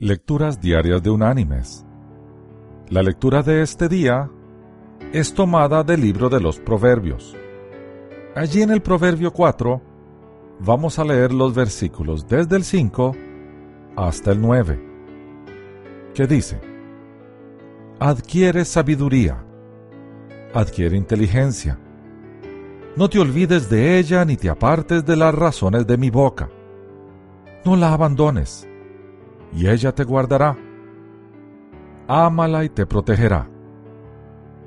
Lecturas Diarias de Unánimes. La lectura de este día es tomada del libro de los Proverbios. Allí en el Proverbio 4 vamos a leer los versículos desde el 5 hasta el 9, que dice, Adquiere sabiduría, adquiere inteligencia, no te olvides de ella ni te apartes de las razones de mi boca, no la abandones y ella te guardará. Ámala y te protegerá.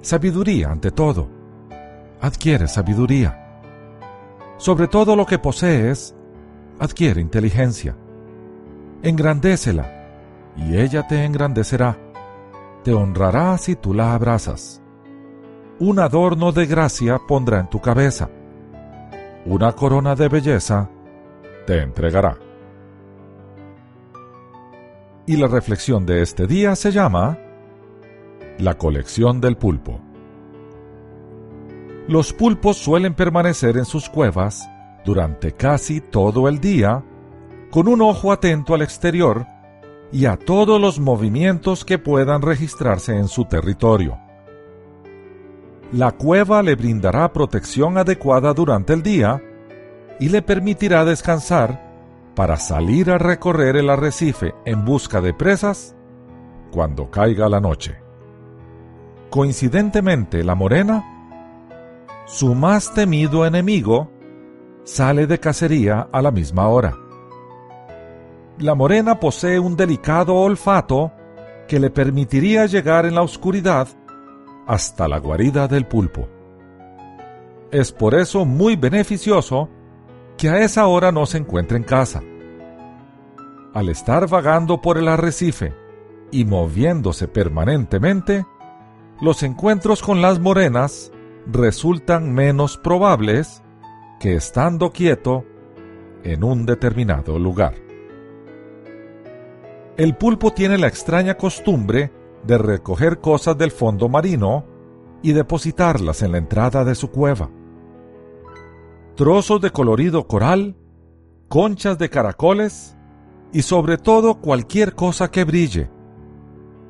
Sabiduría ante todo. Adquiere sabiduría. Sobre todo lo que posees, adquiere inteligencia. Engrandécela, y ella te engrandecerá. Te honrará si tú la abrazas. Un adorno de gracia pondrá en tu cabeza. Una corona de belleza te entregará. Y la reflexión de este día se llama La colección del pulpo. Los pulpos suelen permanecer en sus cuevas durante casi todo el día, con un ojo atento al exterior y a todos los movimientos que puedan registrarse en su territorio. La cueva le brindará protección adecuada durante el día y le permitirá descansar para salir a recorrer el arrecife en busca de presas cuando caiga la noche. Coincidentemente, la morena, su más temido enemigo, sale de cacería a la misma hora. La morena posee un delicado olfato que le permitiría llegar en la oscuridad hasta la guarida del pulpo. Es por eso muy beneficioso que a esa hora no se encuentre en casa. Al estar vagando por el arrecife y moviéndose permanentemente, los encuentros con las morenas resultan menos probables que estando quieto en un determinado lugar. El pulpo tiene la extraña costumbre de recoger cosas del fondo marino y depositarlas en la entrada de su cueva trozos de colorido coral, conchas de caracoles y sobre todo cualquier cosa que brille.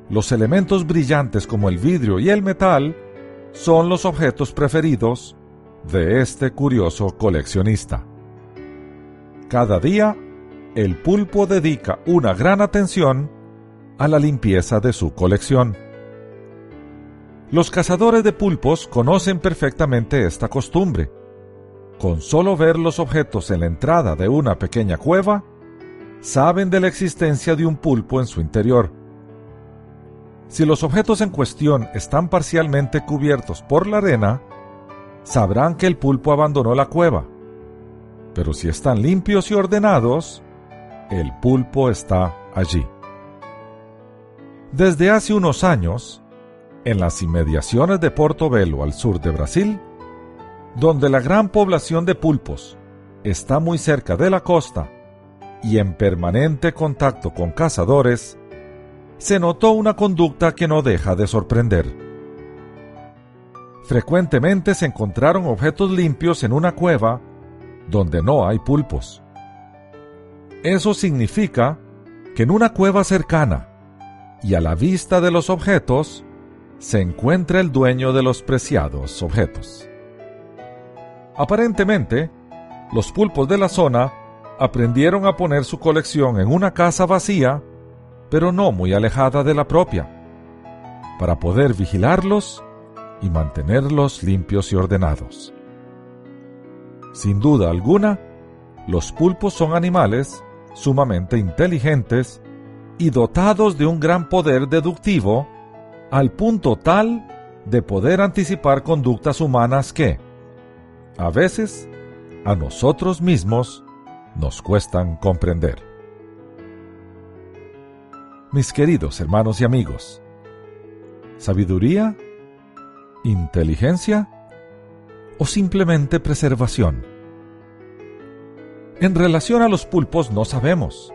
Los elementos brillantes como el vidrio y el metal son los objetos preferidos de este curioso coleccionista. Cada día, el pulpo dedica una gran atención a la limpieza de su colección. Los cazadores de pulpos conocen perfectamente esta costumbre con solo ver los objetos en la entrada de una pequeña cueva, saben de la existencia de un pulpo en su interior. Si los objetos en cuestión están parcialmente cubiertos por la arena, sabrán que el pulpo abandonó la cueva. Pero si están limpios y ordenados, el pulpo está allí. Desde hace unos años, en las inmediaciones de Portobelo al sur de Brasil, donde la gran población de pulpos está muy cerca de la costa y en permanente contacto con cazadores, se notó una conducta que no deja de sorprender. Frecuentemente se encontraron objetos limpios en una cueva donde no hay pulpos. Eso significa que en una cueva cercana y a la vista de los objetos se encuentra el dueño de los preciados objetos. Aparentemente, los pulpos de la zona aprendieron a poner su colección en una casa vacía, pero no muy alejada de la propia, para poder vigilarlos y mantenerlos limpios y ordenados. Sin duda alguna, los pulpos son animales sumamente inteligentes y dotados de un gran poder deductivo al punto tal de poder anticipar conductas humanas que, a veces a nosotros mismos nos cuestan comprender. Mis queridos hermanos y amigos, ¿sabiduría? ¿Inteligencia? ¿O simplemente preservación? En relación a los pulpos no sabemos,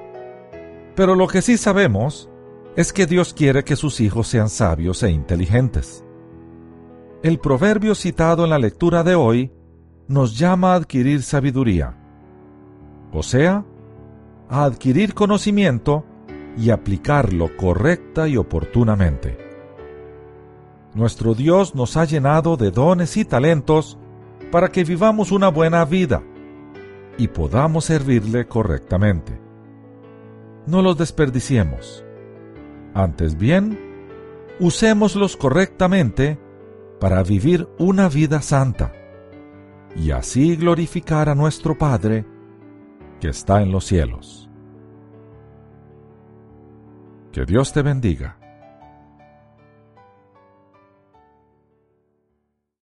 pero lo que sí sabemos es que Dios quiere que sus hijos sean sabios e inteligentes. El proverbio citado en la lectura de hoy nos llama a adquirir sabiduría, o sea, a adquirir conocimiento y aplicarlo correcta y oportunamente. Nuestro Dios nos ha llenado de dones y talentos para que vivamos una buena vida y podamos servirle correctamente. No los desperdiciemos. Antes bien, usémoslos correctamente para vivir una vida santa y así glorificar a nuestro Padre que está en los cielos. Que Dios te bendiga.